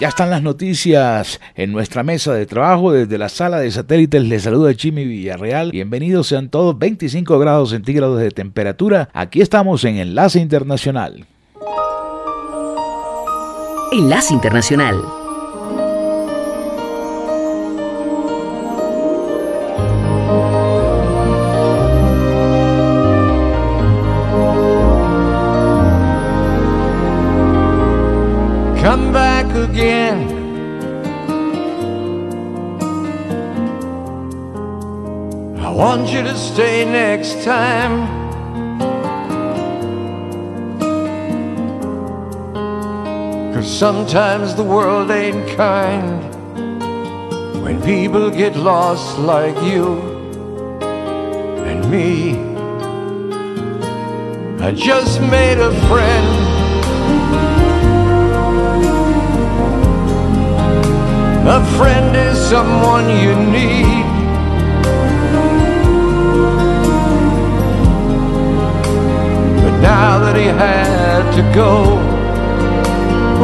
Ya están las noticias en nuestra mesa de trabajo desde la sala de satélites. Les saluda Jimmy Villarreal. Bienvenidos sean todos 25 grados centígrados de temperatura. Aquí estamos en Enlace Internacional. Enlace Internacional. Next time. Cause sometimes the world ain't kind when people get lost like you and me. I just made a friend. A friend is someone you need. Now that he had to go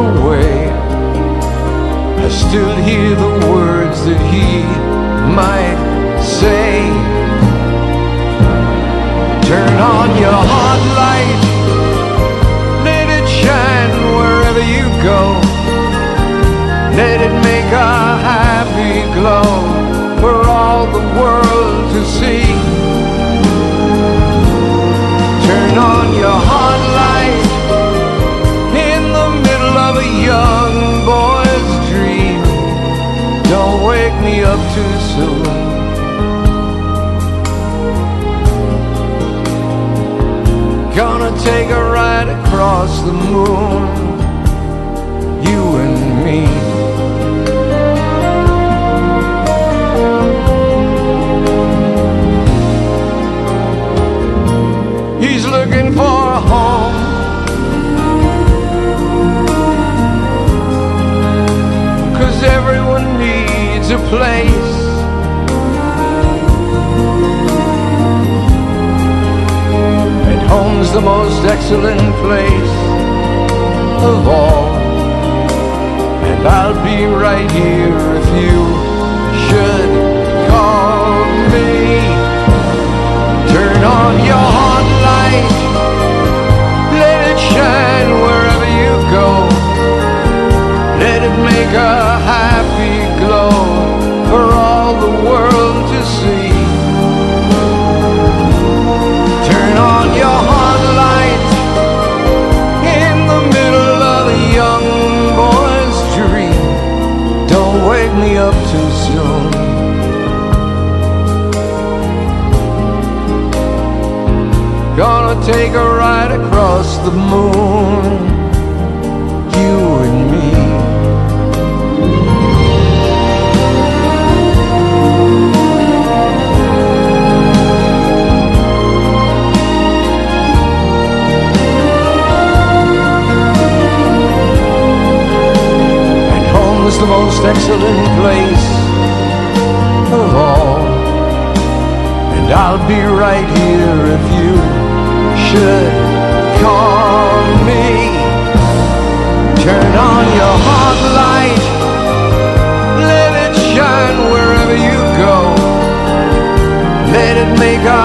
away, I still hear the words that he might say. Turn on your hot light, let it shine wherever you go. Let it make a happy glow for all the world to see. Turn on your heart light in the middle of a young boy's dream. Don't wake me up too soon. Gonna take a ride across the moon, excellent place of all. And I'll be right here take a ride across the moon, you and me. And home is the most excellent place of all. And I'll be right here if you should call me. Turn on your heart light, let it shine wherever you go. Let it make a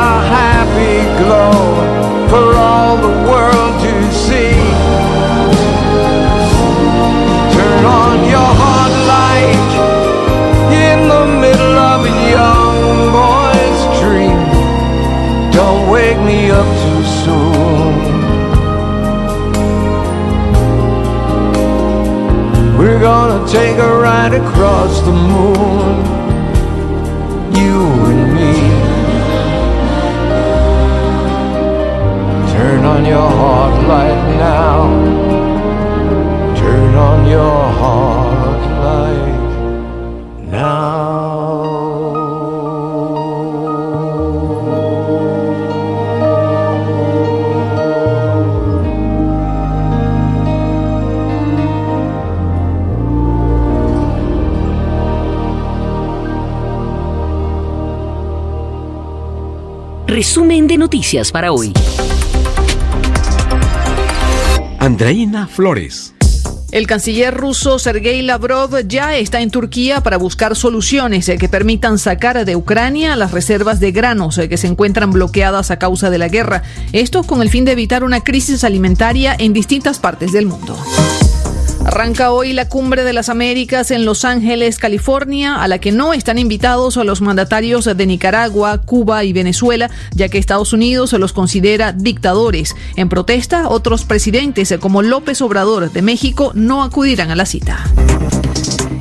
right across the moon. Noticias para hoy. Andreina Flores. El canciller ruso Sergei Lavrov ya está en Turquía para buscar soluciones eh, que permitan sacar de Ucrania las reservas de granos eh, que se encuentran bloqueadas a causa de la guerra. Esto con el fin de evitar una crisis alimentaria en distintas partes del mundo. Arranca hoy la Cumbre de las Américas en Los Ángeles, California, a la que no están invitados a los mandatarios de Nicaragua, Cuba y Venezuela, ya que Estados Unidos los considera dictadores. En protesta, otros presidentes como López Obrador de México no acudirán a la cita.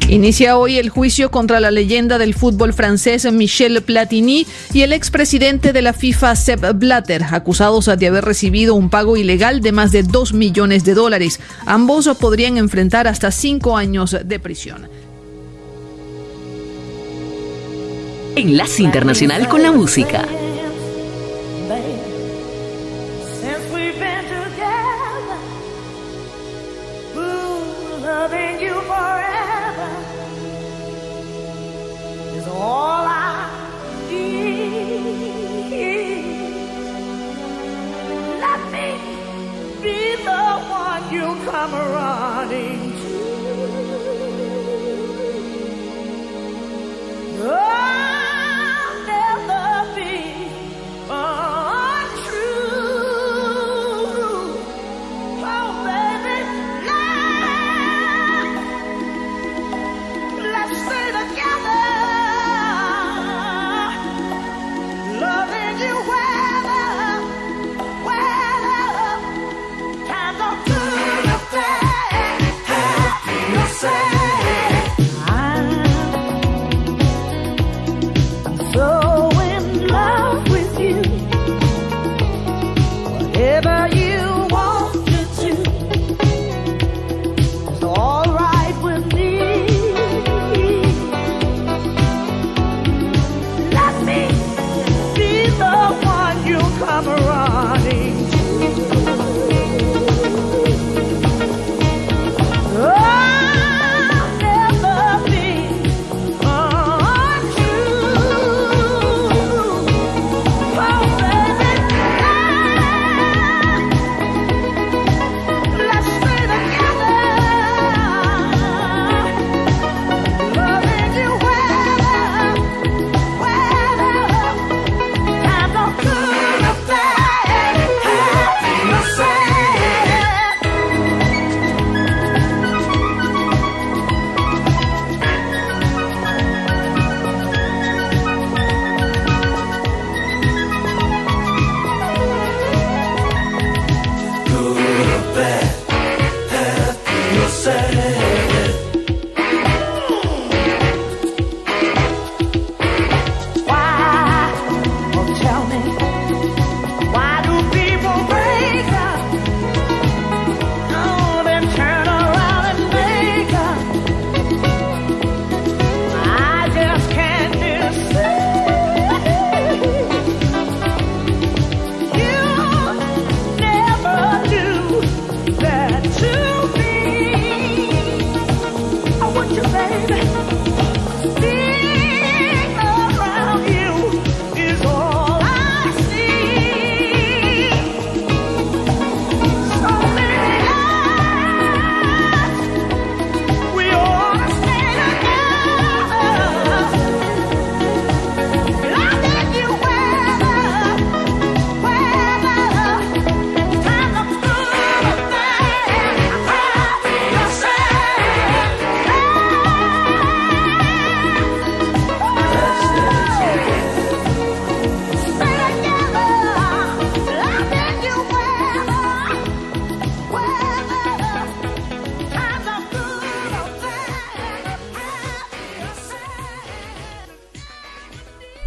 Inicia hoy el juicio contra la leyenda del fútbol francés Michel Platini y el expresidente de la FIFA Sepp Blatter, acusados de haber recibido un pago ilegal de más de 2 millones de dólares. Ambos podrían enfrentar hasta cinco años de prisión. Enlace Internacional con la Música. summer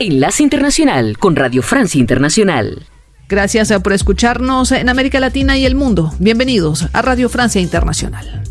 Enlace Internacional con Radio Francia Internacional. Gracias por escucharnos en América Latina y el mundo. Bienvenidos a Radio Francia Internacional.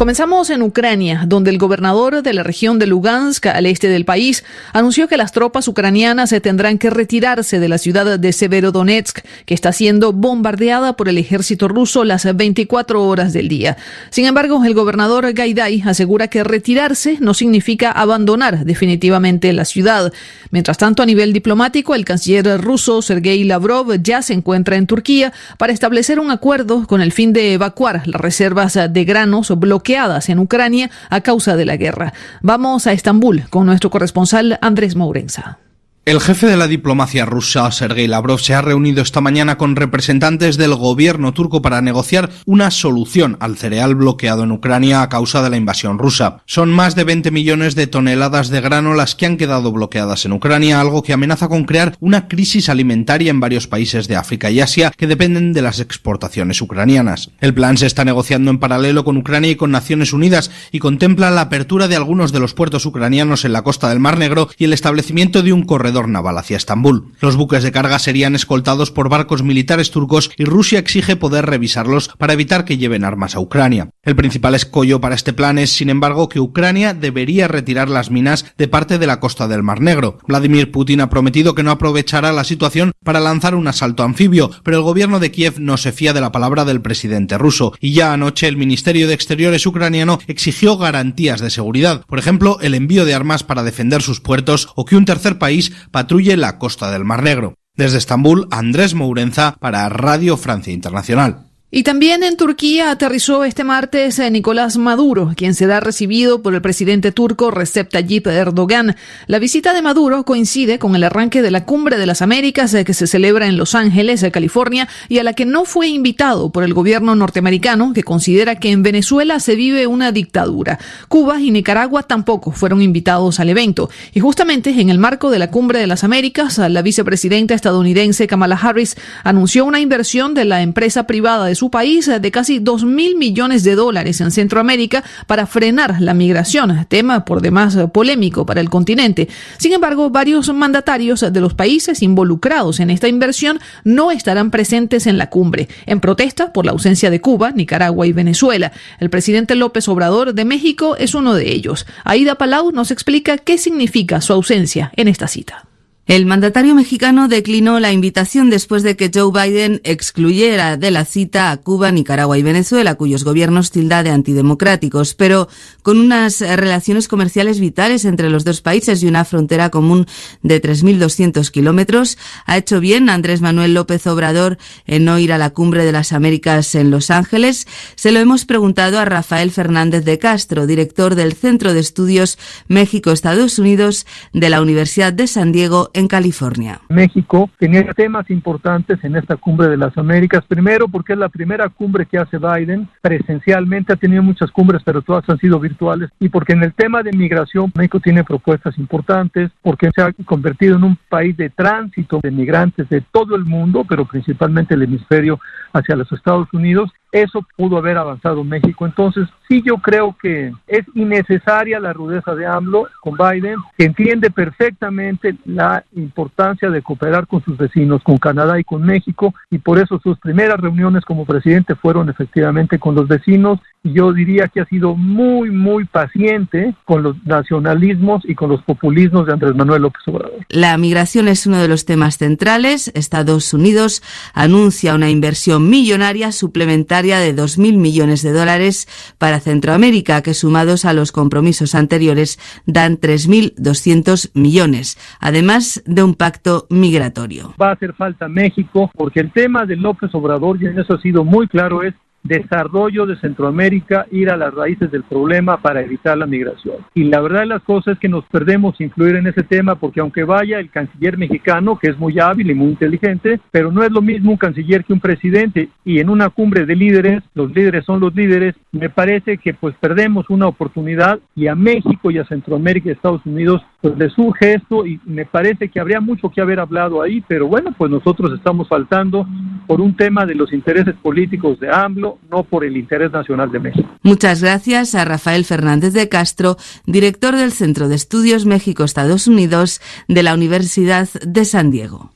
Comenzamos en Ucrania, donde el gobernador de la región de Lugansk, al este del país, anunció que las tropas ucranianas se tendrán que retirarse de la ciudad de Severodonetsk, que está siendo bombardeada por el ejército ruso las 24 horas del día. Sin embargo, el gobernador Gaidai asegura que retirarse no significa abandonar definitivamente la ciudad. Mientras tanto, a nivel diplomático, el canciller ruso Sergei Lavrov ya se encuentra en Turquía para establecer un acuerdo con el fin de evacuar las reservas de granos bloqueadas en Ucrania a causa de la guerra. Vamos a Estambul con nuestro corresponsal Andrés Mourenza. El jefe de la diplomacia rusa, Sergei Lavrov, se ha reunido esta mañana con representantes del gobierno turco para negociar una solución al cereal bloqueado en Ucrania a causa de la invasión rusa. Son más de 20 millones de toneladas de grano las que han quedado bloqueadas en Ucrania, algo que amenaza con crear una crisis alimentaria en varios países de África y Asia que dependen de las exportaciones ucranianas. El plan se está negociando en paralelo con Ucrania y con Naciones Unidas y contempla la apertura de algunos de los puertos ucranianos en la costa del Mar Negro y el establecimiento de un corredor naval hacia Estambul. Los buques de carga serían escoltados por barcos militares turcos y Rusia exige poder revisarlos para evitar que lleven armas a Ucrania. El principal escollo para este plan es, sin embargo, que Ucrania debería retirar las minas de parte de la costa del Mar Negro. Vladimir Putin ha prometido que no aprovechará la situación para lanzar un asalto anfibio, pero el gobierno de Kiev no se fía de la palabra del presidente ruso y ya anoche el Ministerio de Exteriores ucraniano exigió garantías de seguridad, por ejemplo, el envío de armas para defender sus puertos o que un tercer país patrulle la costa del Mar Negro. Desde Estambul, Andrés Mourenza para Radio Francia Internacional. Y también en Turquía aterrizó este martes eh, Nicolás Maduro, quien será recibido por el presidente turco Recep Tayyip Erdogan. La visita de Maduro coincide con el arranque de la Cumbre de las Américas eh, que se celebra en Los Ángeles, eh, California, y a la que no fue invitado por el gobierno norteamericano, que considera que en Venezuela se vive una dictadura. Cuba y Nicaragua tampoco fueron invitados al evento. Y justamente en el marco de la Cumbre de las Américas, la vicepresidenta estadounidense Kamala Harris anunció una inversión de la empresa privada de su país de casi 2 mil millones de dólares en Centroamérica para frenar la migración, tema por demás polémico para el continente. Sin embargo, varios mandatarios de los países involucrados en esta inversión no estarán presentes en la cumbre, en protesta por la ausencia de Cuba, Nicaragua y Venezuela. El presidente López Obrador de México es uno de ellos. Aida Palau nos explica qué significa su ausencia en esta cita. El mandatario mexicano declinó la invitación después de que Joe Biden excluyera de la cita a Cuba, Nicaragua y Venezuela, cuyos gobiernos tilda de antidemocráticos, pero con unas relaciones comerciales vitales entre los dos países y una frontera común de 3.200 kilómetros, ha hecho bien Andrés Manuel López Obrador en no ir a la cumbre de las Américas en Los Ángeles. Se lo hemos preguntado a Rafael Fernández de Castro, director del Centro de Estudios México-Estados Unidos de la Universidad de San Diego en California. México tenía temas importantes en esta cumbre de las Américas. Primero, porque es la primera cumbre que hace Biden presencialmente. Ha tenido muchas cumbres, pero todas han sido virtuales. Y porque en el tema de migración, México tiene propuestas importantes, porque se ha convertido en un país de tránsito de migrantes de todo el mundo, pero principalmente el hemisferio hacia los Estados Unidos. Eso pudo haber avanzado México. Entonces, sí, yo creo que es innecesaria la rudeza de AMLO con Biden, que entiende perfectamente la importancia de cooperar con sus vecinos, con Canadá y con México, y por eso sus primeras reuniones como presidente fueron efectivamente con los vecinos, yo diría que ha sido muy, muy paciente con los nacionalismos y con los populismos de Andrés Manuel López Obrador. La migración es uno de los temas centrales. Estados Unidos anuncia una inversión millonaria suplementaria de 2.000 millones de dólares para Centroamérica, que sumados a los compromisos anteriores dan 3.200 millones, además de un pacto migratorio. Va a hacer falta México porque el tema de López Obrador, y en eso ha sido muy claro, es desarrollo de Centroamérica, ir a las raíces del problema para evitar la migración. Y la verdad de las cosas es que nos perdemos influir en ese tema porque aunque vaya el canciller mexicano, que es muy hábil y muy inteligente, pero no es lo mismo un canciller que un presidente y en una cumbre de líderes, los líderes son los líderes, me parece que pues perdemos una oportunidad y a México y a Centroamérica y Estados Unidos pues le surge esto y me parece que habría mucho que haber hablado ahí, pero bueno, pues nosotros estamos faltando por un tema de los intereses políticos de AMLO, No por el interés nacional de México. Muchas gracias a Rafael Fernández de Castro, director del Centro de Estudios México-Estados Unidos de la Universidad de San Diego.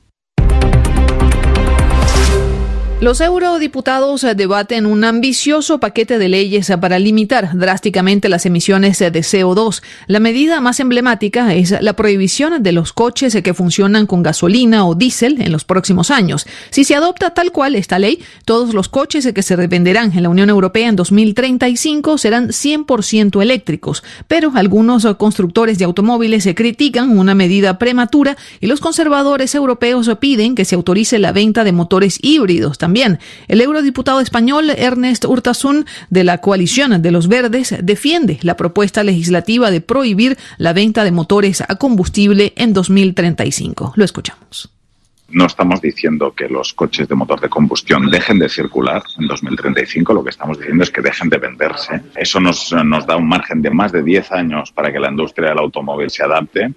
Los eurodiputados debaten un ambicioso paquete de leyes para limitar drásticamente las emisiones de CO2. La medida más emblemática es la prohibición de los coches que funcionan con gasolina o diésel en los próximos años. Si se adopta tal cual esta ley, todos los coches que se revenderán en la Unión Europea en 2035 serán 100% eléctricos, pero algunos constructores de automóviles critican una medida prematura y los conservadores europeos piden que se autorice la venta de motores híbridos. El eurodiputado español Ernest Urtasun de la coalición de los verdes defiende la propuesta legislativa de prohibir la venta de motores a combustible en 2035. Lo escuchamos. No estamos diciendo que los coches de motor de combustión dejen de circular en 2035, lo que estamos diciendo es que dejen de venderse. Eso nos, nos da un margen de más de 10 años para que la industria del automóvil se adapte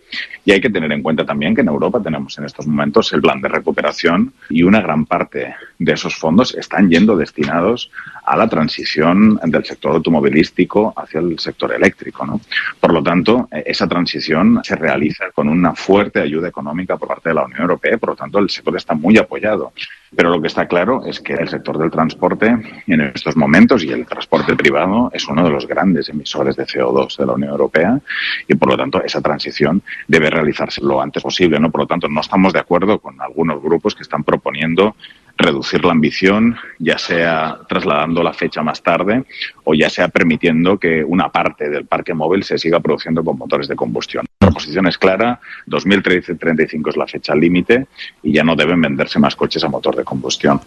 y hay que tener en cuenta también que en Europa tenemos en estos momentos el plan de recuperación y una gran parte de esos fondos están yendo destinados a la transición del sector automovilístico hacia el sector eléctrico. ¿no? Por lo tanto, esa transición se realiza con una fuerte ayuda económica por parte de la Unión Europea por lo tanto, el sector está muy apoyado. Pero lo que está claro es que el sector del transporte en estos momentos y el transporte privado es uno de los grandes emisores de CO2 de la Unión Europea y por lo tanto esa transición debe realizarse lo antes posible. ¿no? Por lo tanto, no estamos de acuerdo con algunos grupos que están proponiendo reducir la ambición, ya sea trasladando la fecha más tarde o ya sea permitiendo que una parte del parque móvil se siga produciendo con motores de combustión. La posición es clara, 2035 es la fecha límite y ya no deben venderse más coches a motor de combustión.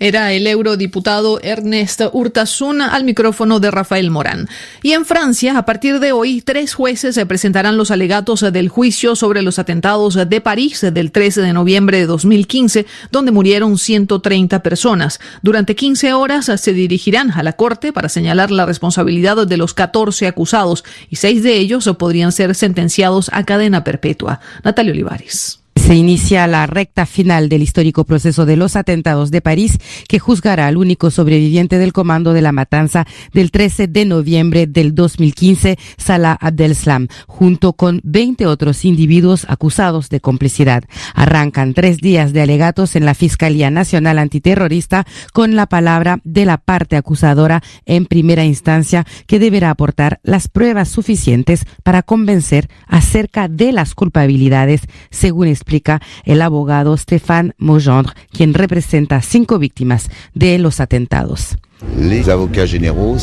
Era el eurodiputado Ernest Urtasun al micrófono de Rafael Morán. Y en Francia, a partir de hoy, tres jueces se presentarán los alegatos del juicio sobre los atentados de París del 13 de noviembre de 2015, donde murieron 130 personas. Durante 15 horas se dirigirán a la corte para señalar la responsabilidad de los 14 acusados y seis de ellos podrían ser sentenciados a cadena perpetua. Natalia Olivares. Se inicia la recta final del histórico proceso de los atentados de París, que juzgará al único sobreviviente del comando de la matanza del 13 de noviembre del 2015, Salah Abdeslam, junto con 20 otros individuos acusados de complicidad. Arrancan tres días de alegatos en la Fiscalía Nacional Antiterrorista con la palabra de la parte acusadora en primera instancia, que deberá aportar las pruebas suficientes para convencer acerca de las culpabilidades, según explica el abogado Stéphane Mogendre, quien representa a cinco víctimas de los atentados.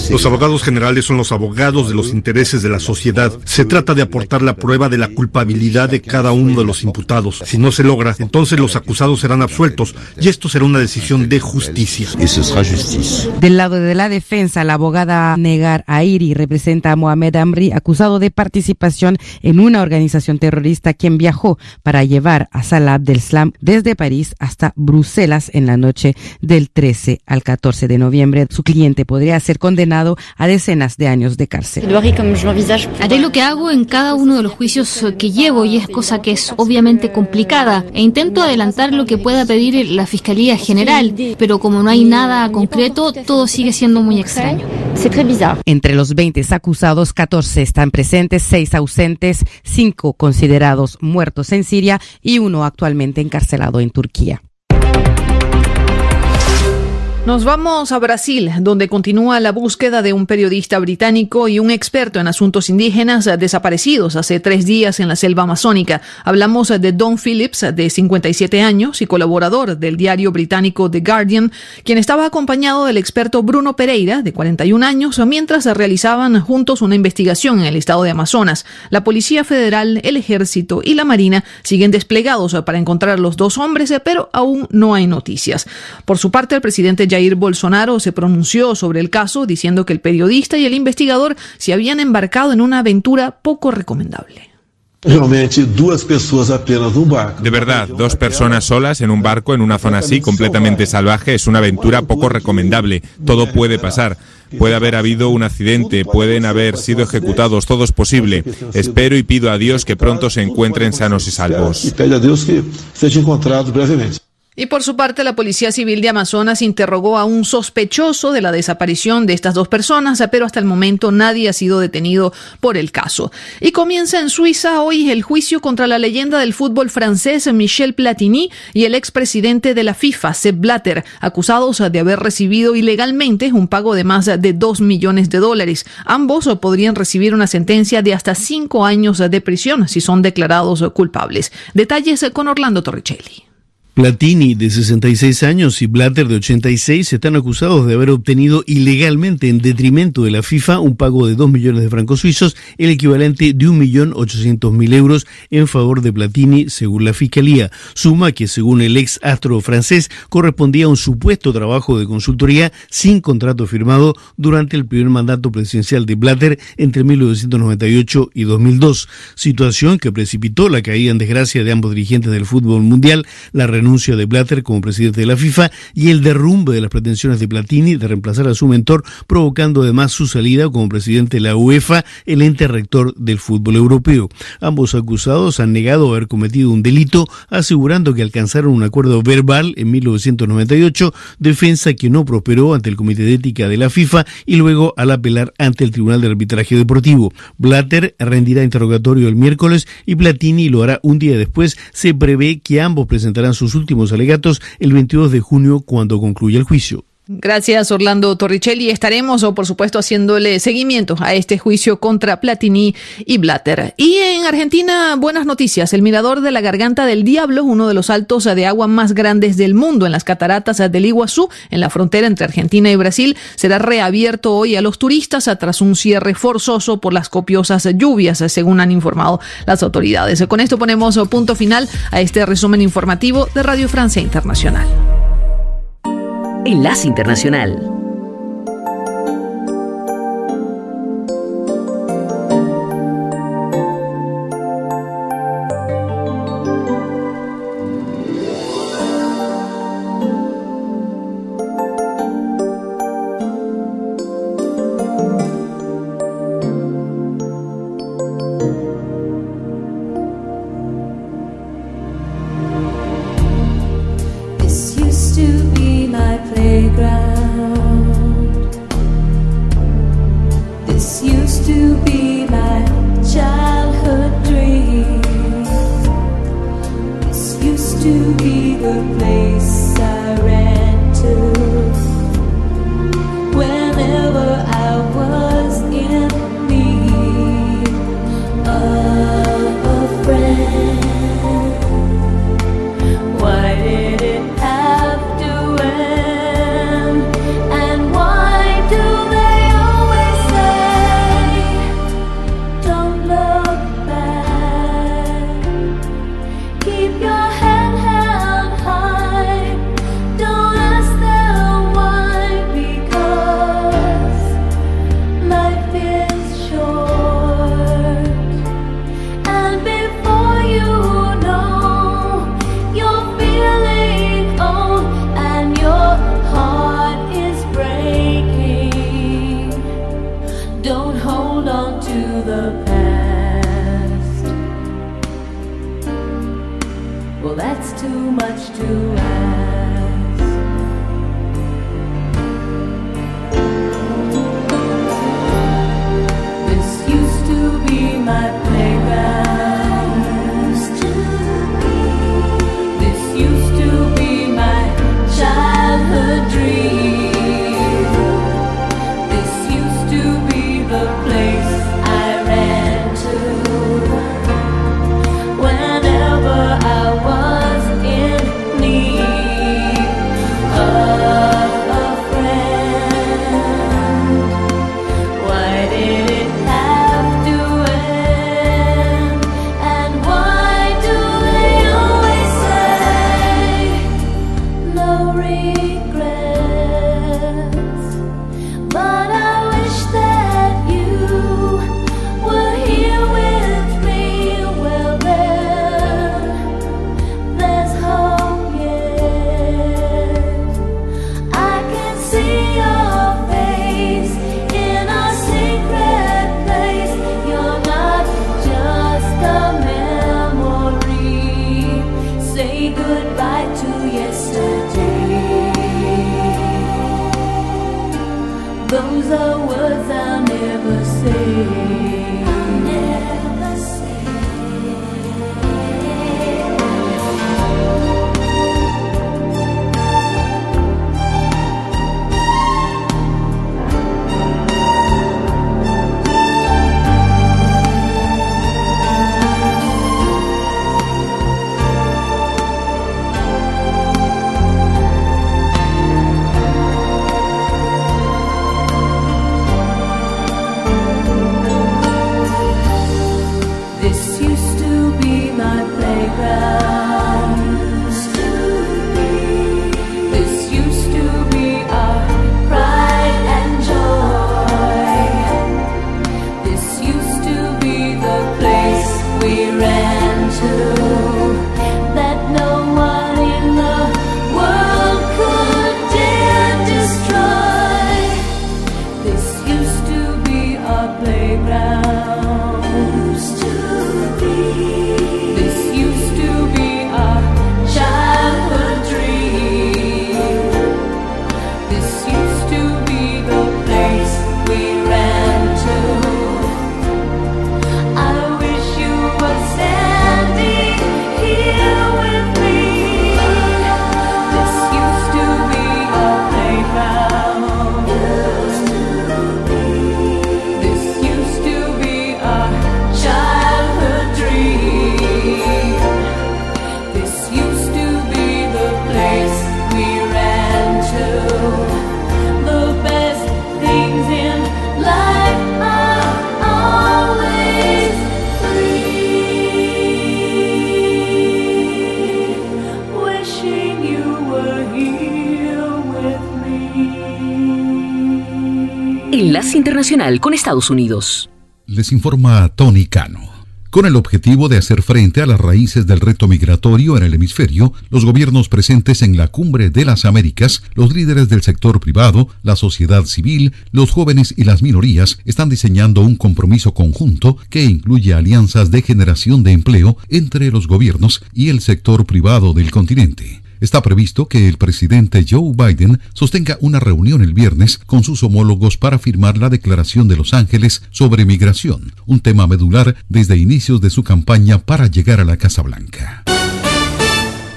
Los abogados generales son los abogados de los intereses de la sociedad. Se trata de aportar la prueba de la culpabilidad de cada uno de los imputados. Si no se logra, entonces los acusados serán absueltos y esto será una decisión de justicia. Del lado de la defensa, la abogada Negar Airi representa a Mohamed Amri, acusado de participación en una organización terrorista quien viajó para llevar a Salah Abdeslam desde París hasta Bruselas en la noche del 13 al 14 de noviembre su cliente podría ser condenado a decenas de años de cárcel. Haré lo que hago en cada uno de los juicios que llevo y es cosa que es obviamente complicada e intento adelantar lo que pueda pedir la Fiscalía General, pero como no hay nada concreto, todo sigue siendo muy extraño. Entre los 20 acusados, 14 están presentes, 6 ausentes, 5 considerados muertos en Siria y uno actualmente encarcelado en Turquía. Nos vamos a Brasil, donde continúa la búsqueda de un periodista británico y un experto en asuntos indígenas desaparecidos hace tres días en la selva amazónica. Hablamos de Don Phillips, de 57 años y colaborador del diario británico The Guardian, quien estaba acompañado del experto Bruno Pereira, de 41 años, mientras realizaban juntos una investigación en el estado de Amazonas. La Policía Federal, el Ejército y la Marina siguen desplegados para encontrar a los dos hombres, pero aún no hay noticias. Por su parte, el presidente Jair Bolsonaro se pronunció sobre el caso diciendo que el periodista y el investigador se habían embarcado en una aventura poco recomendable. De verdad, dos personas solas en un barco en una zona así completamente salvaje es una aventura poco recomendable. Todo puede pasar. Puede haber habido un accidente, pueden haber sido ejecutados, todo es posible. Espero y pido a Dios que pronto se encuentren sanos y salvos. Y por su parte, la Policía Civil de Amazonas interrogó a un sospechoso de la desaparición de estas dos personas, pero hasta el momento nadie ha sido detenido por el caso. Y comienza en Suiza hoy el juicio contra la leyenda del fútbol francés Michel Platini y el expresidente de la FIFA, Sepp Blatter, acusados de haber recibido ilegalmente un pago de más de dos millones de dólares. Ambos podrían recibir una sentencia de hasta cinco años de prisión si son declarados culpables. Detalles con Orlando Torricelli. Platini, de 66 años, y Blatter, de 86, están acusados de haber obtenido ilegalmente, en detrimento de la FIFA, un pago de 2 millones de francos suizos, el equivalente de 1.800.000 euros en favor de Platini, según la Fiscalía. Suma que, según el ex astro francés, correspondía a un supuesto trabajo de consultoría sin contrato firmado durante el primer mandato presidencial de Blatter entre 1998 y 2002. Situación que precipitó la caída en desgracia de ambos dirigentes del fútbol mundial, la renuncia de Blatter como presidente de la FIFA y el derrumbe de las pretensiones de Platini de reemplazar a su mentor, provocando además su salida como presidente de la UEFA, el ente rector del fútbol europeo. Ambos acusados han negado haber cometido un delito, asegurando que alcanzaron un acuerdo verbal en 1998, defensa que no prosperó ante el Comité de Ética de la FIFA y luego al apelar ante el Tribunal de Arbitraje Deportivo. Blatter rendirá interrogatorio el miércoles y Platini lo hará un día después. Se prevé que ambos presentarán sus últimos alegatos el 22 de junio cuando concluya el juicio. Gracias, Orlando Torricelli. Estaremos, o por supuesto, haciéndole seguimiento a este juicio contra Platini y Blatter. Y en Argentina, buenas noticias. El Mirador de la Garganta del Diablo, uno de los altos de agua más grandes del mundo en las cataratas del Iguazú, en la frontera entre Argentina y Brasil, será reabierto hoy a los turistas tras un cierre forzoso por las copiosas lluvias, según han informado las autoridades. Con esto ponemos punto final a este resumen informativo de Radio Francia Internacional. Enlace Internacional. To be the place I ran to Con Estados Unidos. Les informa Tony Cano. Con el objetivo de hacer frente a las raíces del reto migratorio en el hemisferio, los gobiernos presentes en la Cumbre de las Américas, los líderes del sector privado, la sociedad civil, los jóvenes y las minorías están diseñando un compromiso conjunto que incluye alianzas de generación de empleo entre los gobiernos y el sector privado del continente. Está previsto que el presidente Joe Biden sostenga una reunión el viernes con sus homólogos para firmar la Declaración de Los Ángeles sobre migración, un tema medular desde inicios de su campaña para llegar a la Casa Blanca.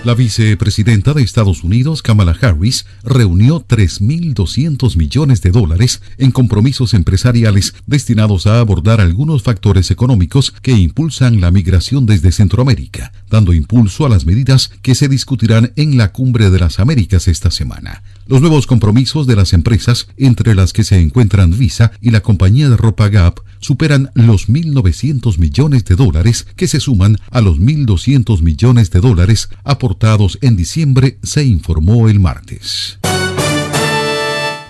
La vicepresidenta de Estados Unidos, Kamala Harris, reunió 3.200 millones de dólares en compromisos empresariales destinados a abordar algunos factores económicos que impulsan la migración desde Centroamérica, dando impulso a las medidas que se discutirán en la Cumbre de las Américas esta semana. Los nuevos compromisos de las empresas, entre las que se encuentran Visa y la compañía de ropa Gap, superan los 1.900 millones de dólares que se suman a los 1.200 millones de dólares aportados en diciembre, se informó el martes.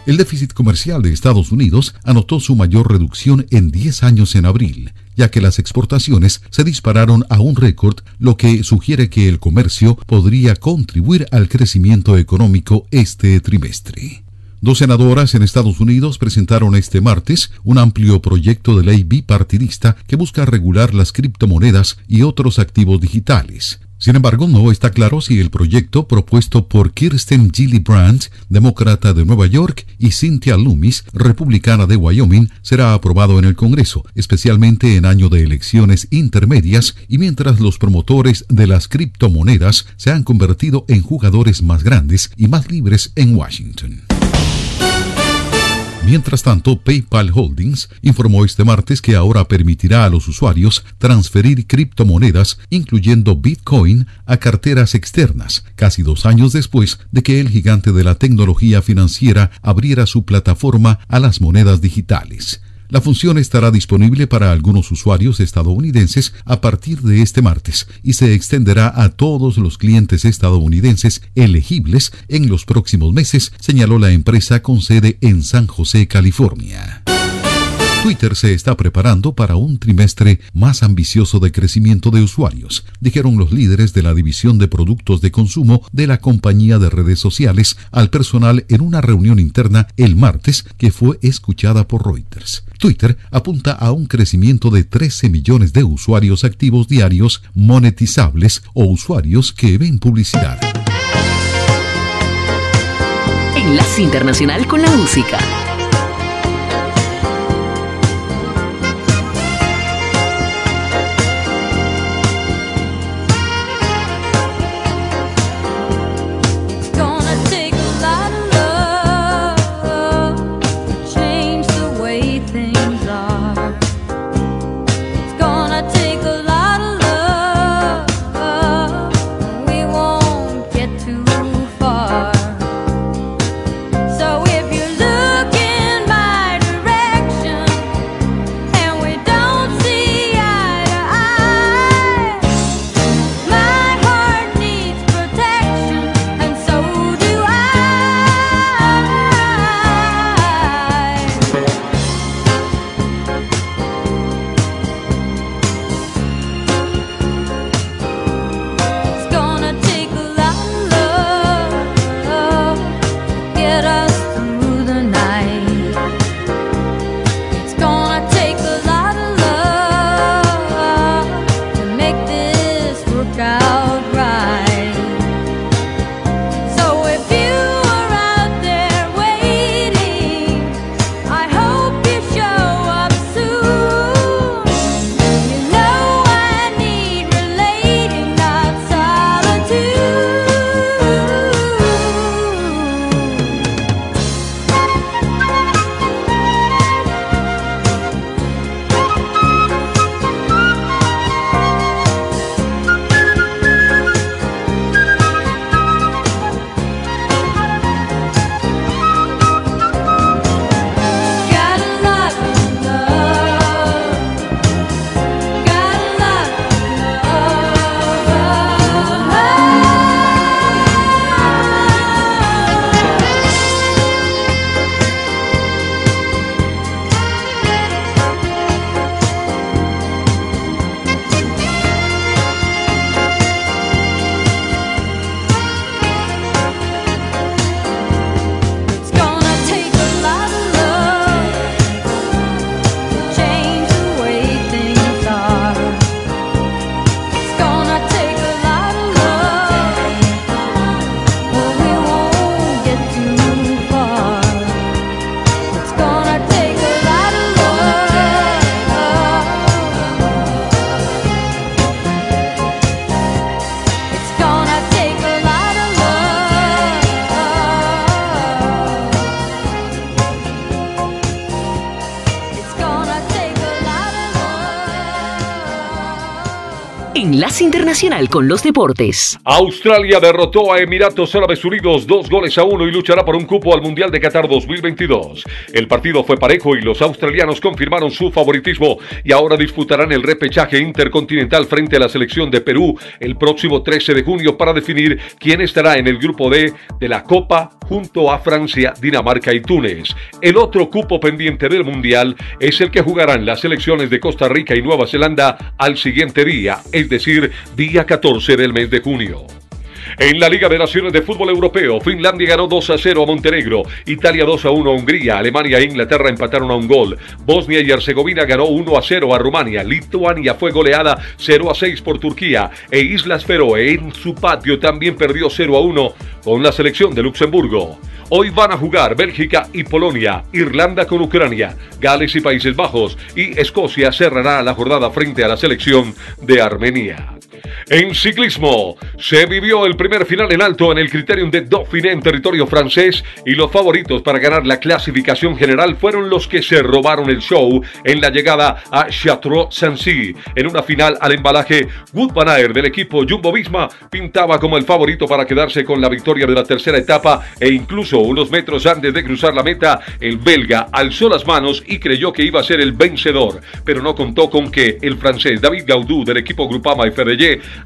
El déficit comercial de Estados Unidos anotó su mayor reducción en 10 años en abril, ya que las exportaciones se dispararon a un récord, lo que sugiere que el comercio podría contribuir al crecimiento económico este trimestre. Dos senadoras en Estados Unidos presentaron este martes un amplio proyecto de ley bipartidista que busca regular las criptomonedas y otros activos digitales. Sin embargo, no está claro si el proyecto propuesto por Kirsten Gillibrand, demócrata de Nueva York, y Cynthia Loomis, republicana de Wyoming, será aprobado en el Congreso, especialmente en año de elecciones intermedias y mientras los promotores de las criptomonedas se han convertido en jugadores más grandes y más libres en Washington. Mientras tanto, PayPal Holdings informó este martes que ahora permitirá a los usuarios transferir criptomonedas, incluyendo Bitcoin, a carteras externas, casi dos años después de que el gigante de la tecnología financiera abriera su plataforma a las monedas digitales. La función estará disponible para algunos usuarios estadounidenses a partir de este martes y se extenderá a todos los clientes estadounidenses elegibles en los próximos meses, señaló la empresa con sede en San José, California. Twitter se está preparando para un trimestre más ambicioso de crecimiento de usuarios, dijeron los líderes de la división de productos de consumo de la compañía de redes sociales al personal en una reunión interna el martes que fue escuchada por Reuters. Twitter apunta a un crecimiento de 13 millones de usuarios activos diarios monetizables o usuarios que ven publicidad. Enlace Internacional con la Música. Enlace Internacional con los Deportes. Australia derrotó a Emiratos Árabes Unidos dos goles a uno y luchará por un cupo al Mundial de Qatar 2022. El partido fue parejo y los australianos confirmaron su favoritismo y ahora disputarán el repechaje intercontinental frente a la selección de Perú el próximo 13 de junio para definir quién estará en el grupo D de la Copa junto a Francia, Dinamarca y Túnez. El otro cupo pendiente del Mundial es el que jugarán las selecciones de Costa Rica y Nueva Zelanda al siguiente día, es decir, día 14 del mes de junio. En la Liga de Naciones de Fútbol Europeo, Finlandia ganó 2 a 0 a Montenegro, Italia 2 a 1 a Hungría, Alemania e Inglaterra empataron a un gol, Bosnia y Herzegovina ganó 1 a 0 a Rumania, Lituania fue goleada 0 a 6 por Turquía. E Islas Feroe en su patio también perdió 0 a 1 con la selección de Luxemburgo. Hoy van a jugar Bélgica y Polonia, Irlanda con Ucrania, Gales y Países Bajos y Escocia cerrará la jornada frente a la selección de Armenia. En ciclismo, se vivió el primer final en alto en el criterium de Dauphiné en territorio francés y los favoritos para ganar la clasificación general fueron los que se robaron el show en la llegada a Château-Sancy. En una final al embalaje, Wood Van Aert del equipo Jumbo Visma pintaba como el favorito para quedarse con la victoria de la tercera etapa e incluso unos metros antes de cruzar la meta, el belga alzó las manos y creyó que iba a ser el vencedor, pero no contó con que el francés David Gaudou del equipo Grupama y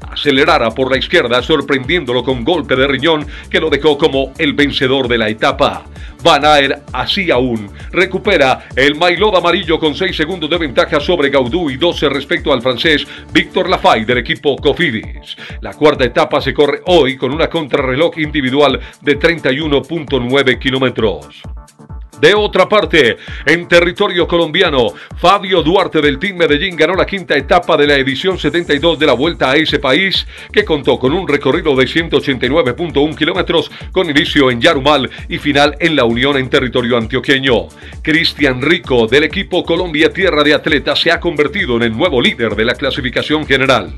Acelerara por la izquierda sorprendiéndolo con golpe de riñón que lo dejó como el vencedor de la etapa. Van así aún recupera el maillot amarillo con 6 segundos de ventaja sobre Gaudou y 12 respecto al francés Víctor Lafay del equipo Cofidis. La cuarta etapa se corre hoy con una contrarreloj individual de 31.9 kilómetros. De otra parte, en territorio colombiano, Fabio Duarte del Team Medellín ganó la quinta etapa de la edición 72 de la Vuelta a ese país, que contó con un recorrido de 189.1 kilómetros con inicio en Yarumal y final en la Unión en territorio antioqueño. Cristian Rico del equipo Colombia Tierra de Atletas se ha convertido en el nuevo líder de la clasificación general.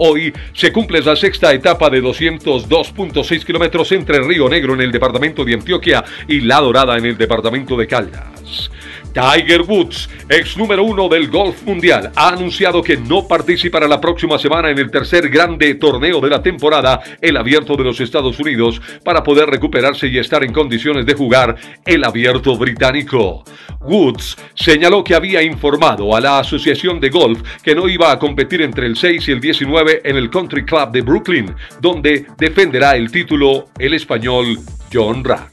Hoy se cumple la sexta etapa de 202.6 kilómetros entre Río Negro en el departamento de Antioquia y La Dorada en el departamento de Caldas. Tiger Woods, ex número uno del golf mundial, ha anunciado que no participará la próxima semana en el tercer grande torneo de la temporada, el abierto de los Estados Unidos, para poder recuperarse y estar en condiciones de jugar el abierto británico. Woods señaló que había informado a la Asociación de Golf que no iba a competir entre el 6 y el 19 en el Country Club de Brooklyn, donde defenderá el título el español John Rack.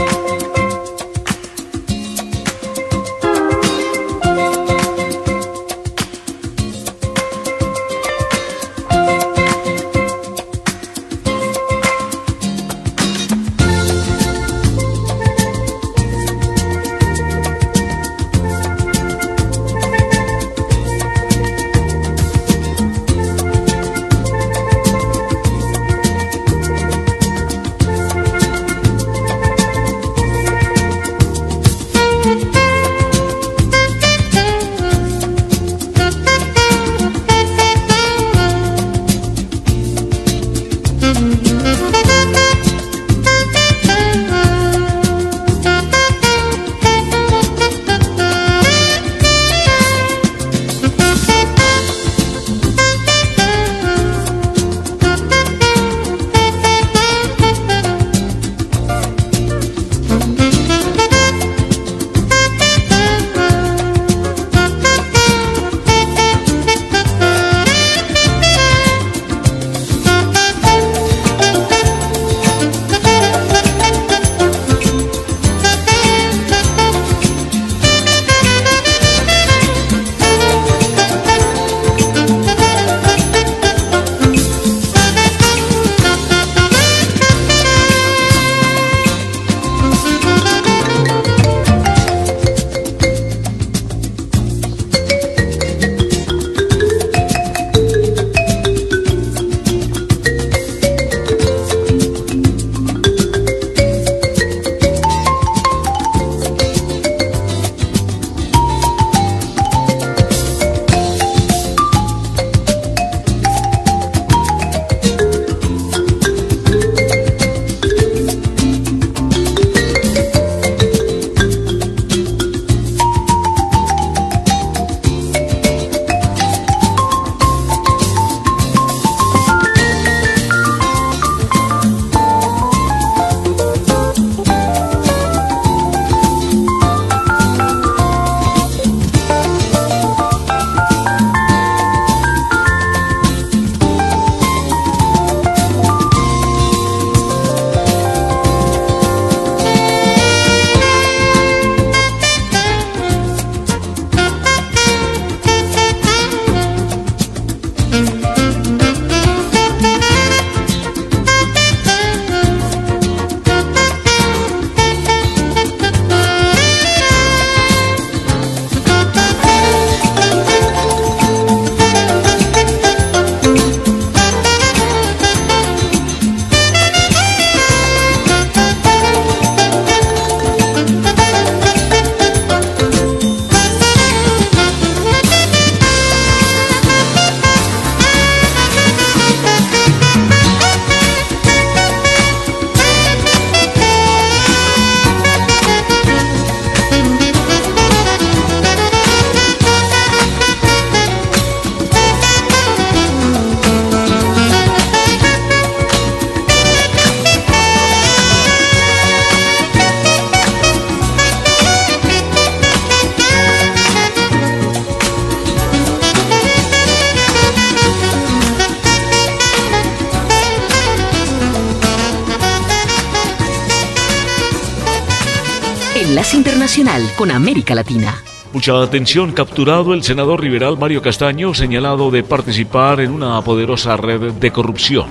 Con América Latina. Mucha atención, capturado el senador liberal Mario Castaño, señalado de participar en una poderosa red de corrupción.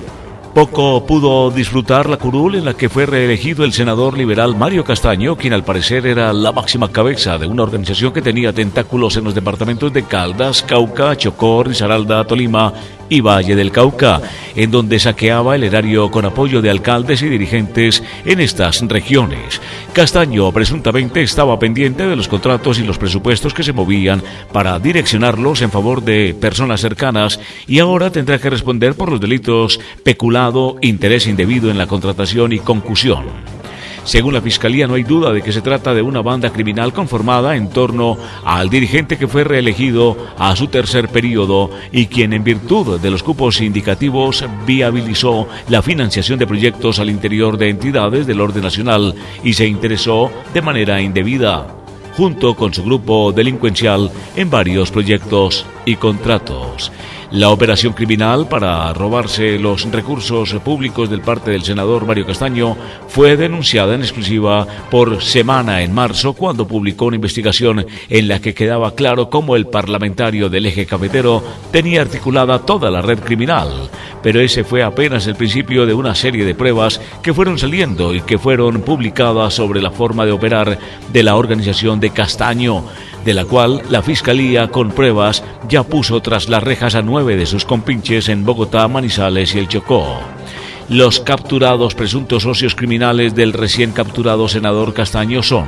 Poco pudo disfrutar la curul en la que fue reelegido el senador liberal Mario Castaño, quien al parecer era la máxima cabeza de una organización que tenía tentáculos en los departamentos de Caldas, Cauca, Chocó, Risaralda, Tolima y Valle del Cauca, en donde saqueaba el erario con apoyo de alcaldes y dirigentes en estas regiones. Castaño presuntamente estaba pendiente de los contratos y los presupuestos que se movían para direccionarlos en favor de personas cercanas y ahora tendrá que responder por los delitos peculado, interés indebido en la contratación y concusión. Según la Fiscalía, no hay duda de que se trata de una banda criminal conformada en torno al dirigente que fue reelegido a su tercer periodo y quien en virtud de los cupos indicativos viabilizó la financiación de proyectos al interior de entidades del orden nacional y se interesó de manera indebida junto con su grupo delincuencial en varios proyectos y contratos. La operación criminal para robarse los recursos públicos del parte del senador Mario Castaño fue denunciada en exclusiva por Semana en marzo cuando publicó una investigación en la que quedaba claro cómo el parlamentario del eje cafetero tenía articulada toda la red criminal. Pero ese fue apenas el principio de una serie de pruebas que fueron saliendo y que fueron publicadas sobre la forma de operar de la organización de Castaño de la cual la Fiscalía con pruebas ya puso tras las rejas a nueve de sus compinches en Bogotá, Manizales y el Chocó. Los capturados presuntos socios criminales del recién capturado senador Castaño son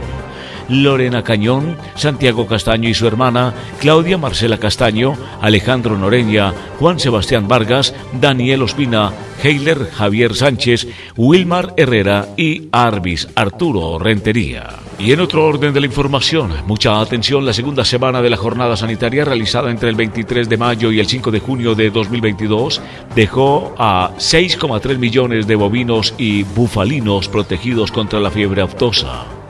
Lorena Cañón, Santiago Castaño y su hermana, Claudia Marcela Castaño, Alejandro Noreña, Juan Sebastián Vargas, Daniel Ospina, Heiler Javier Sánchez, Wilmar Herrera y Arbis Arturo Rentería. Y en otro orden de la información, mucha atención, la segunda semana de la jornada sanitaria realizada entre el 23 de mayo y el 5 de junio de 2022 dejó a 6,3 millones de bovinos y bufalinos protegidos contra la fiebre aftosa.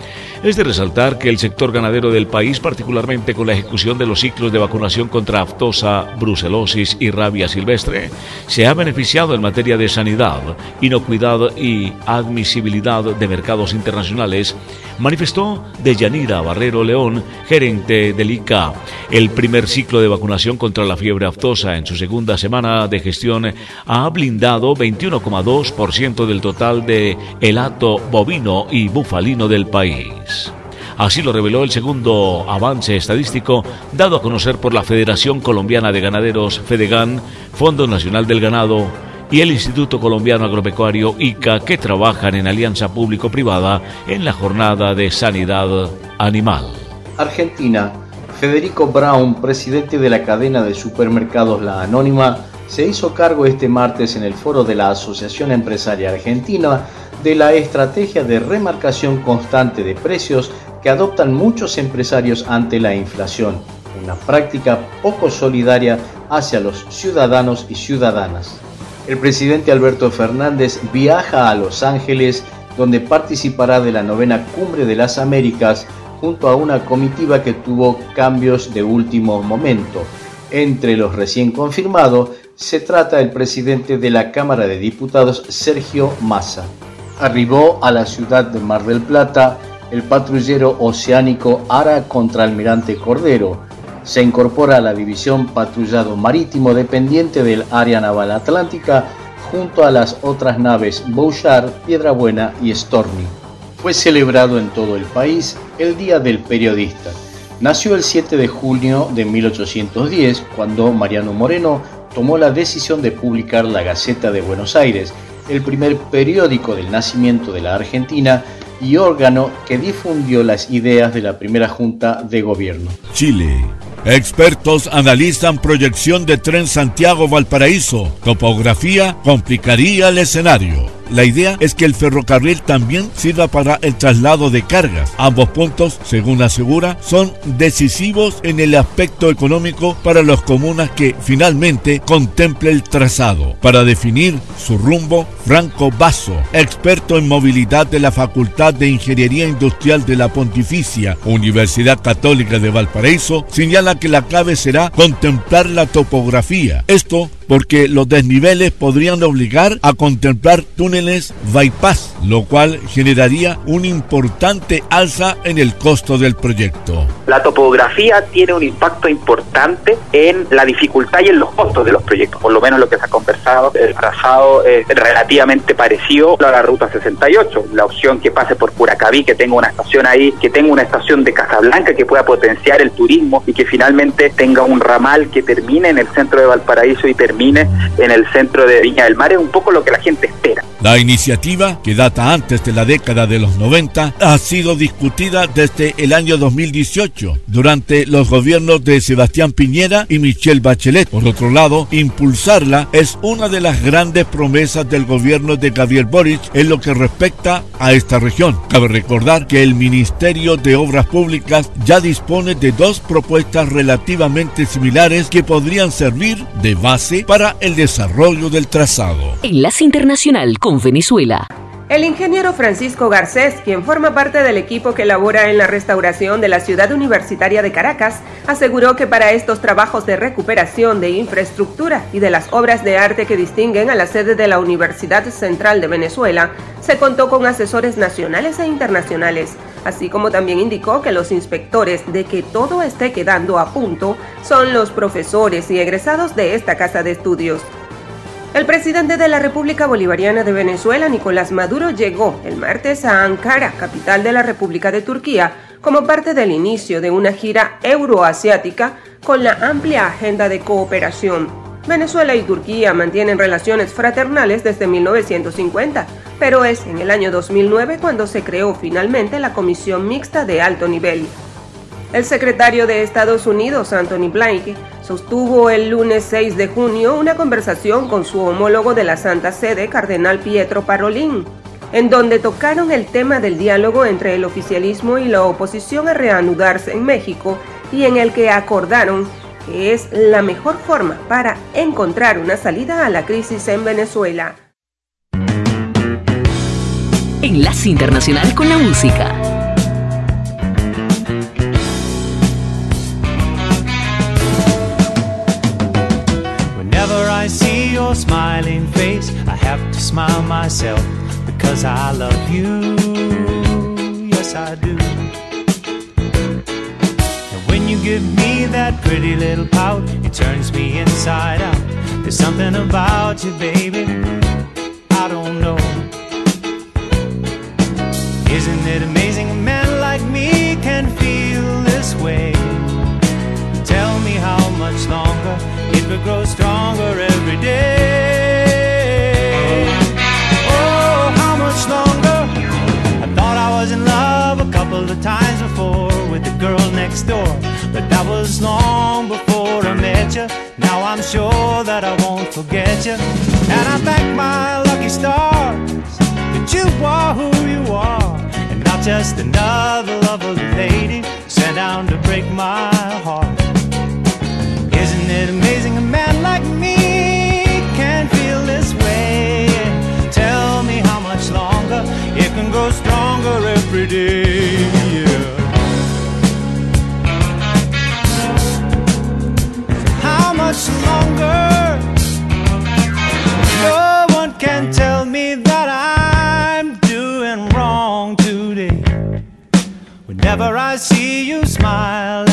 Es de resaltar que el sector ganadero del país, particularmente con la ejecución de los ciclos de vacunación contra aftosa, brucelosis y rabia silvestre, se ha beneficiado en materia de sanidad, inocuidad y admisibilidad de mercados internacionales, manifestó Deyanira Barrero León, gerente del ICA. El primer ciclo de vacunación contra la fiebre aftosa en su segunda semana de gestión ha blindado 21,2% del total de helato bovino y bufalino del país. Así lo reveló el segundo avance estadístico dado a conocer por la Federación Colombiana de Ganaderos FEDEGAN, Fondo Nacional del Ganado y el Instituto Colombiano Agropecuario ICA que trabajan en alianza público-privada en la jornada de sanidad animal. Argentina, Federico Brown, presidente de la cadena de supermercados La Anónima, se hizo cargo este martes en el foro de la Asociación Empresaria Argentina de la estrategia de remarcación constante de precios que adoptan muchos empresarios ante la inflación, una práctica poco solidaria hacia los ciudadanos y ciudadanas. El presidente Alberto Fernández viaja a Los Ángeles, donde participará de la novena Cumbre de las Américas junto a una comitiva que tuvo cambios de último momento. Entre los recién confirmados se trata el presidente de la Cámara de Diputados, Sergio Massa. Arribó a la ciudad de Mar del Plata el patrullero oceánico Ara Contraalmirante Cordero. Se incorpora a la división patrullado marítimo dependiente del área naval atlántica junto a las otras naves Bouchard, Piedrabuena y Stormy. Fue celebrado en todo el país el Día del Periodista. Nació el 7 de junio de 1810 cuando Mariano Moreno tomó la decisión de publicar la Gaceta de Buenos Aires, el primer periódico del nacimiento de la Argentina y órgano que difundió las ideas de la primera junta de gobierno. Chile. Expertos analizan proyección de tren Santiago-Valparaíso. Topografía complicaría el escenario. La idea es que el ferrocarril también sirva para el traslado de cargas. Ambos puntos, según asegura, son decisivos en el aspecto económico para las comunas que finalmente contemple el trazado. Para definir su rumbo, Franco Basso, experto en movilidad de la Facultad de Ingeniería Industrial de la Pontificia Universidad Católica de Valparaíso, señala que la clave será contemplar la topografía. Esto porque los desniveles podrían obligar a contemplar túneles bypass lo cual generaría un importante alza en el costo del proyecto. La topografía tiene un impacto importante en la dificultad y en los costos de los proyectos, por lo menos lo que se ha conversado, el trazado es relativamente parecido a la ruta 68, la opción que pase por Curacaví, que tenga una estación ahí, que tenga una estación de Casablanca que pueda potenciar el turismo y que finalmente tenga un ramal que termine en el centro de Valparaíso y termine en el centro de Viña del Mar, es un poco lo que la gente espera. La iniciativa, que data antes de la década de los 90, ha sido discutida desde el año 2018 durante los gobiernos de Sebastián Piñera y Michelle Bachelet. Por otro lado, impulsarla es una de las grandes promesas del gobierno de Gabriel Boric en lo que respecta a esta región. Cabe recordar que el Ministerio de Obras Públicas ya dispone de dos propuestas relativamente similares que podrían servir de base para el desarrollo del trazado. Enlace Internacional con Venezuela. El ingeniero Francisco Garcés, quien forma parte del equipo que labora en la restauración de la ciudad universitaria de Caracas, aseguró que para estos trabajos de recuperación de infraestructura y de las obras de arte que distinguen a la sede de la Universidad Central de Venezuela, se contó con asesores nacionales e internacionales, así como también indicó que los inspectores de que todo esté quedando a punto son los profesores y egresados de esta casa de estudios. El presidente de la República Bolivariana de Venezuela, Nicolás Maduro, llegó el martes a Ankara, capital de la República de Turquía, como parte del inicio de una gira euroasiática con la amplia agenda de cooperación. Venezuela y Turquía mantienen relaciones fraternales desde 1950, pero es en el año 2009 cuando se creó finalmente la Comisión Mixta de Alto Nivel. El secretario de Estados Unidos, Anthony Blinken, sostuvo el lunes 6 de junio una conversación con su homólogo de la Santa Sede, Cardenal Pietro Parolin, en donde tocaron el tema del diálogo entre el oficialismo y la oposición a reanudarse en México y en el que acordaron que es la mejor forma para encontrar una salida a la crisis en Venezuela. Enlace Internacional con la Música. Smiling face, I have to smile myself because I love you. Yes, I do. And when you give me that pretty little pout, it turns me inside out. There's something about you, baby. I don't know. Isn't it amazing a man like me can feel this way? Tell me how much longer it will grow stronger every day. Next door, but that was long before I met you. Now I'm sure that I won't forget you, and I thank my lucky stars that you are who you are, and not just another lovely lady sent down to break my heart. Isn't it amazing a man like me can feel this way? Tell me how much longer it can grow stronger every day. Much longer? No one can tell me that I'm doing wrong today. Whenever I see you smile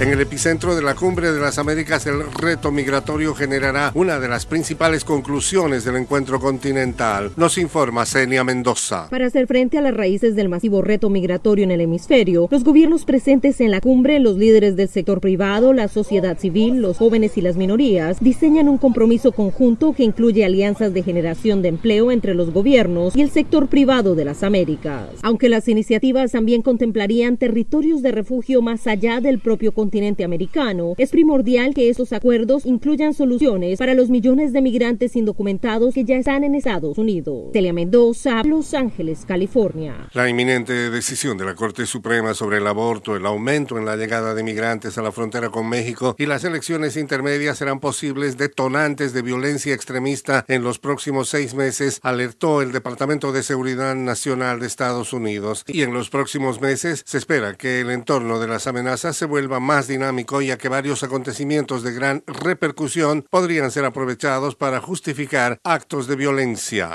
En el epicentro de la Cumbre de las Américas, el reto migratorio generará una de las principales conclusiones del encuentro continental. Nos informa Senia Mendoza. Para hacer frente a las raíces del masivo reto migratorio en el hemisferio, los gobiernos presentes en la cumbre, los líderes del sector privado, la sociedad civil, los jóvenes y las minorías, diseñan un compromiso conjunto que incluye alianzas de generación de empleo entre los gobiernos y el sector privado de las Américas. Aunque las iniciativas también contemplarían territorios de refugio más allá del propio continente americano, es primordial que estos acuerdos incluyan soluciones para los millones de migrantes indocumentados que ya están en Estados Unidos. Celia Mendoza, Los Ángeles, California. La inminente decisión de la Corte Suprema sobre el aborto, el aumento en la llegada de migrantes a la frontera con México y las elecciones intermedias serán posibles detonantes de violencia extremista en los próximos seis meses, alertó el Departamento de Seguridad Nacional de Estados Unidos. Y en los próximos meses se espera que el entorno de las amenazas se vuelva más dinámico ya que varios acontecimientos de gran repercusión podrían ser aprovechados para justificar actos de violencia.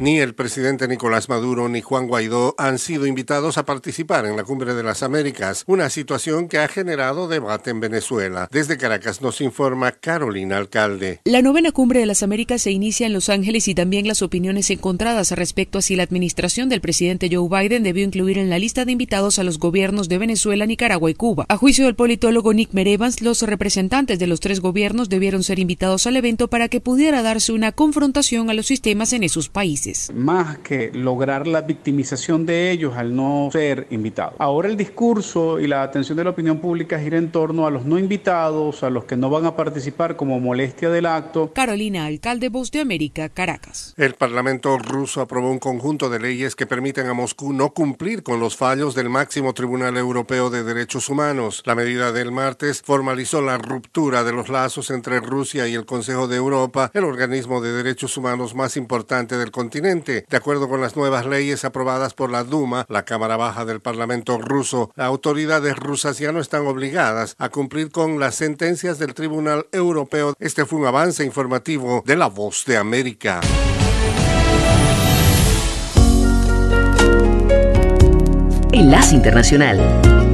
Ni el presidente Nicolás Maduro ni Juan Guaidó han sido invitados a participar en la Cumbre de las Américas, una situación que ha generado debate en Venezuela. Desde Caracas nos informa Carolina Alcalde. La novena Cumbre de las Américas se inicia en Los Ángeles y también las opiniones encontradas respecto a si la administración del presidente Joe Biden debió incluir en la lista de invitados a los gobiernos de Venezuela, Nicaragua y Cuba. A juicio del politólogo Nick Merevans, los representantes de los tres gobiernos debieron ser invitados al evento para que pudiera darse una confrontación a los sistemas en esos países. Más que lograr la victimización de ellos al no ser invitados. Ahora el discurso y la atención de la opinión pública gira en torno a los no invitados, a los que no van a participar como molestia del acto. Carolina, alcalde Voz de América, Caracas. El Parlamento ruso aprobó un conjunto de leyes que permiten a Moscú no cumplir con los fallos del máximo Tribunal Europeo de Derechos Humanos. La medida del martes formalizó la ruptura de los lazos entre Rusia y el Consejo de Europa, el organismo de derechos humanos más importante del continente de acuerdo con las nuevas leyes aprobadas por la Duma, la Cámara Baja del Parlamento ruso, las autoridades rusas ya no están obligadas a cumplir con las sentencias del Tribunal Europeo. Este fue un avance informativo de La Voz de América. Enlace Internacional.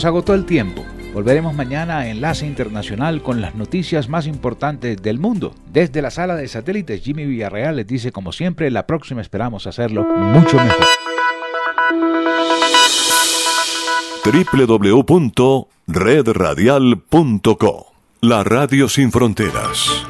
nos agotó el tiempo. Volveremos mañana a Enlace Internacional con las noticias más importantes del mundo. Desde la sala de satélites, Jimmy Villarreal les dice como siempre, la próxima esperamos hacerlo mucho mejor. www.redradial.co La Radio Sin Fronteras.